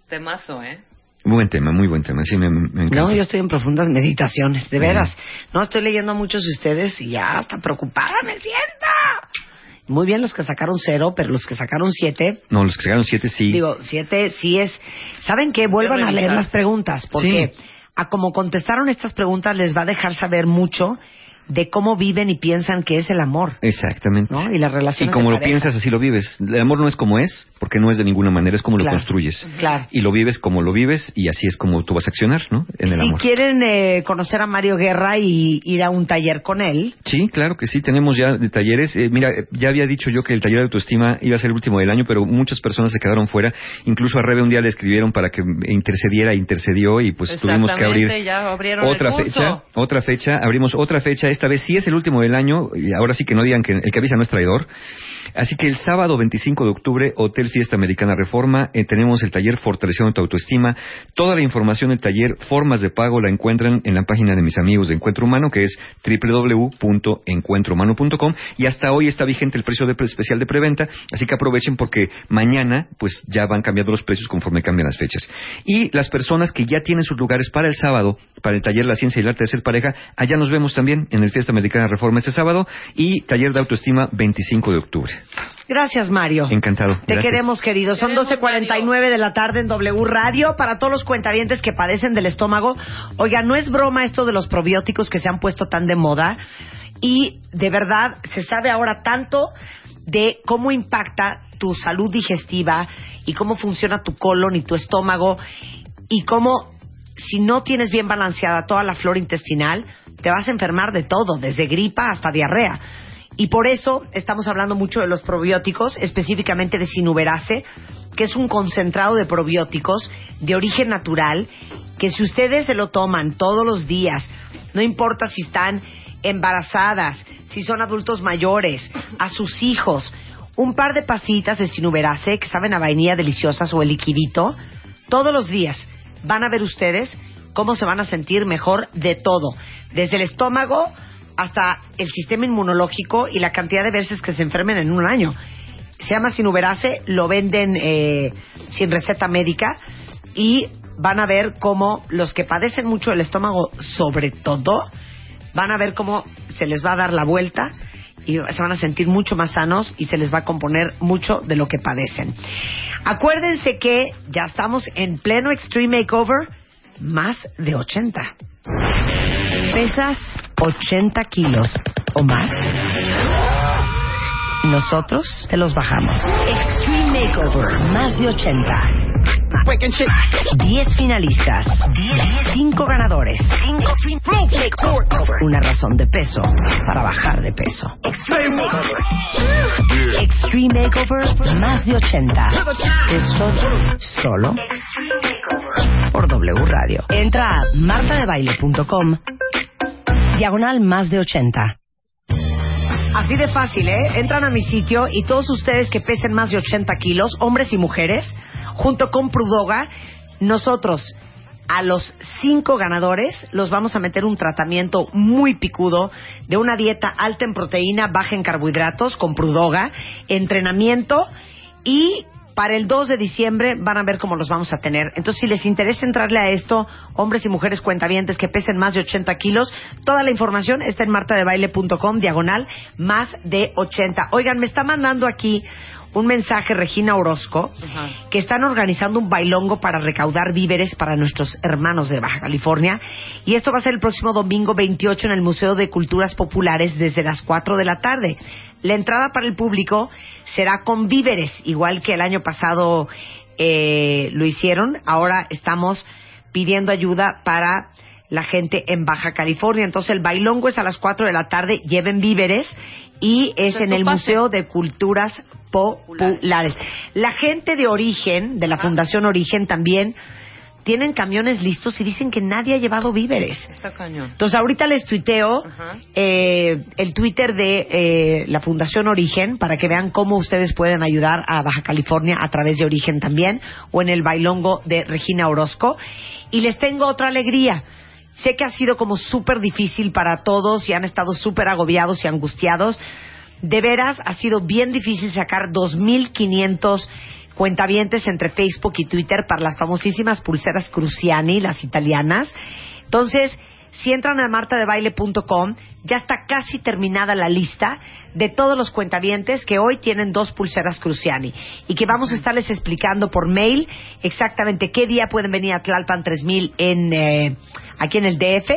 Temazo, ¿eh? Buen tema, muy buen tema. Sí, me, me encanta. No, yo estoy en profundas meditaciones, de veras. No, estoy leyendo a muchos de ustedes y ya hasta preocupada me siento. Muy bien los que sacaron cero, pero los que sacaron siete, No, los que sacaron siete sí. digo, siete sí es... ¿Saben qué? Vuelvan a leer las preguntas, porque Sí. a como contestaron estas preguntas les va a dejar saber mucho de cómo viven y piensan que es el amor. Exactamente. ¿No? Y las relaciones Y como lo pareja. piensas, así lo vives. El amor no es como es, porque no es de ninguna manera, es como Claro. lo construyes. Claro. Y lo vives como lo vives, y así es como tú vas a accionar, ¿no? En el si amor. quieren eh, conocer a Mario Guerra y ir a un taller con él, Sí, claro que sí, tenemos ya de talleres. Eh, mira, eh, ya había dicho yo que el taller de autoestima iba a ser el último del año, pero muchas personas se quedaron fuera. Incluso a Rebe un día le escribieron para que intercediera, intercedió y pues tuvimos que abrir ya otra fecha, otra fecha, abrimos otra fecha, esta vez sí es el último del año, y ahora sí que no digan que el que avisa no es traidor. Así que el sábado 25 de octubre, Hotel Fiesta Americana Reforma, eh, tenemos el taller Fortaleciendo tu Autoestima. Toda la información del taller, formas de pago, la encuentran en la página de mis amigos de Encuentro Humano, que es www.encuentrohumano.com. Y hasta hoy está vigente el precio de pre- especial de preventa, así que aprovechen porque mañana pues ya van cambiando los precios conforme cambian las fechas. Y las personas que ya tienen sus lugares para el sábado, para el taller La Ciencia y el Arte de Ser Pareja, allá nos vemos también en el Fiesta Americana Reforma este sábado y taller de autoestima 25 de octubre. Gracias, Mario. Encantado. Te Gracias. queremos, queridos. Son 12.49 de la tarde en W Radio. Para todos los cuentavientes que padecen del estómago, oiga, no es broma esto de los probióticos que se han puesto tan de moda. Y de verdad, se sabe ahora tanto de cómo impacta tu salud digestiva y cómo funciona tu colon y tu estómago y cómo si no tienes bien balanceada toda la flora intestinal, te vas a enfermar de todo, desde gripa hasta diarrea. Y por eso estamos hablando mucho de los probióticos, específicamente de sinuberase, que es un concentrado de probióticos de origen natural, que si ustedes se lo toman todos los días, no importa si están embarazadas, si son adultos mayores, a sus hijos, un par de pastillitas de sinuberase que saben a vainilla deliciosas o el liquidito, todos los días van a ver ustedes cómo se van a sentir mejor de todo, desde el estómago hasta el sistema inmunológico y la cantidad de veces que se enfermen en un año. Se llama Sinuberase, lo venden eh, sin receta médica y van a ver cómo los que padecen mucho del estómago, sobre todo, van a ver cómo se les va a dar la vuelta y se van a sentir mucho más sanos y se les va a componer mucho de lo que padecen. Acuérdense que ya estamos en pleno Extreme Makeover, más de 80. ¿Pesas 80 kilos o más? Nosotros te los bajamos. Extreme Makeover, más de 80. 10 finalistas, 5 ganadores, una razón de peso para bajar de peso. Extreme Makeover. Extreme Makeover, más de 80. Esto solo por W Radio. Entra a martadebaile.com diagonal más de 80. Así de fácil, ¿eh? Entran a mi sitio y todos ustedes que pesen más de 80 kilos, hombres y mujeres, junto con Prudoga, nosotros a los cinco ganadores los vamos a meter un tratamiento muy picudo de una dieta alta en proteína, baja en carbohidratos, con Prudoga, entrenamiento y para el 2 de diciembre van a ver cómo los vamos a tener. Entonces, si les interesa entrarle a esto, hombres y mujeres cuentavientes que pesen más de 80 kilos, toda la información está en martadebaile.com, diagonal, más de 80. Oigan, me está mandando aquí un mensaje Regina Orozco, que están organizando un bailongo para recaudar víveres para nuestros hermanos de Baja California. Y esto va a ser el próximo domingo 28 en el Museo de Culturas Populares desde las 4 de la tarde. La entrada para el público será con víveres, igual que el año pasado eh, lo hicieron. Ahora estamos pidiendo ayuda para la gente en Baja California. Entonces el bailongo es a las 4 de la tarde, lleven víveres y es en el. Museo de Culturas Populares. La gente de Origen, de la Fundación Origen también, tienen camiones listos y dicen que nadie ha llevado víveres. Está cañón. Entonces ahorita les tuiteo eh, el Twitter de eh, la Fundación Origen para que vean cómo ustedes pueden ayudar a Baja California a través de Origen también o en el bailongo de Regina Orozco. Y les tengo otra alegría. Sé que ha sido como súper difícil para todos y han estado súper agobiados y angustiados. De veras, ha sido bien difícil sacar 2.500 cuentavientes entre Facebook y Twitter para las famosísimas pulseras Cruciani, las italianas. Entonces, si entran a martadebaile.com, ya está casi terminada la lista de todos los cuentavientes que hoy tienen dos pulseras Cruciani y que vamos a estarles explicando por mail exactamente qué día pueden venir a Tlalpan 3000 en, eh, aquí en el DF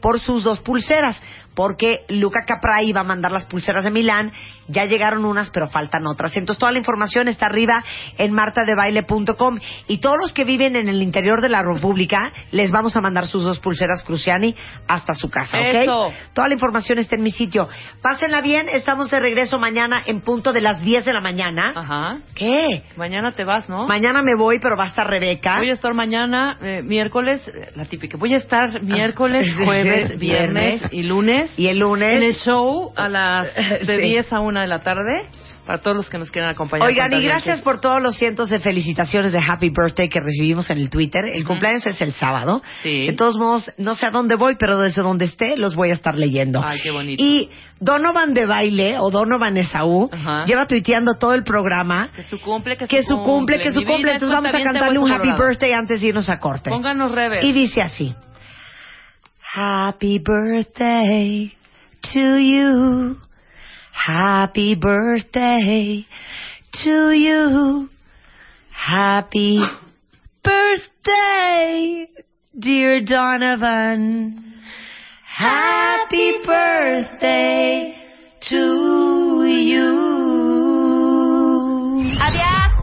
por sus dos pulseras. Porque Luca Capray va a mandar las pulseras de Milán, ya llegaron unas, pero faltan otras. Entonces, toda la información está arriba en martadebaile.com. Y todos los que viven en el interior de la República, les vamos a mandar sus dos pulseras Cruciani hasta su casa, ¿ok? Eso. Toda la información está en mi sitio. Pásenla bien, estamos de regreso mañana en punto de las 10 de la mañana. Ajá. ¿Qué? Mañana te vas, ¿no? Mañana me voy, pero va a estar Rebeca. Voy a estar mañana, eh, miércoles, eh, la típica. Voy a estar miércoles, <laughs> jueves, viernes y lunes. Y el lunes. En el show a las <laughs> de Sí. 10 a 1 de la tarde. para todos los que nos quieran acompañar. Oigan, y gracias por todos los cientos de felicitaciones de Happy Birthday que recibimos en el Twitter. El cumpleaños es el sábado. Sí. De todos modos, no sé a dónde voy, pero desde donde esté los voy a estar leyendo. Ay, qué bonito. Y Donovan de Baile, o Donovan Esaú, Ajá. lleva tuiteando todo el programa. Que su cumple, que, Que su cumple, que su cumple. es Entonces vamos a cantarle un Happy. Birthday antes de irnos a corte. Pónganos rever. Y dice así. Happy birthday to you. Happy birthday to you. Happy birthday, dear Donovan. Happy birthday to you. Abbiate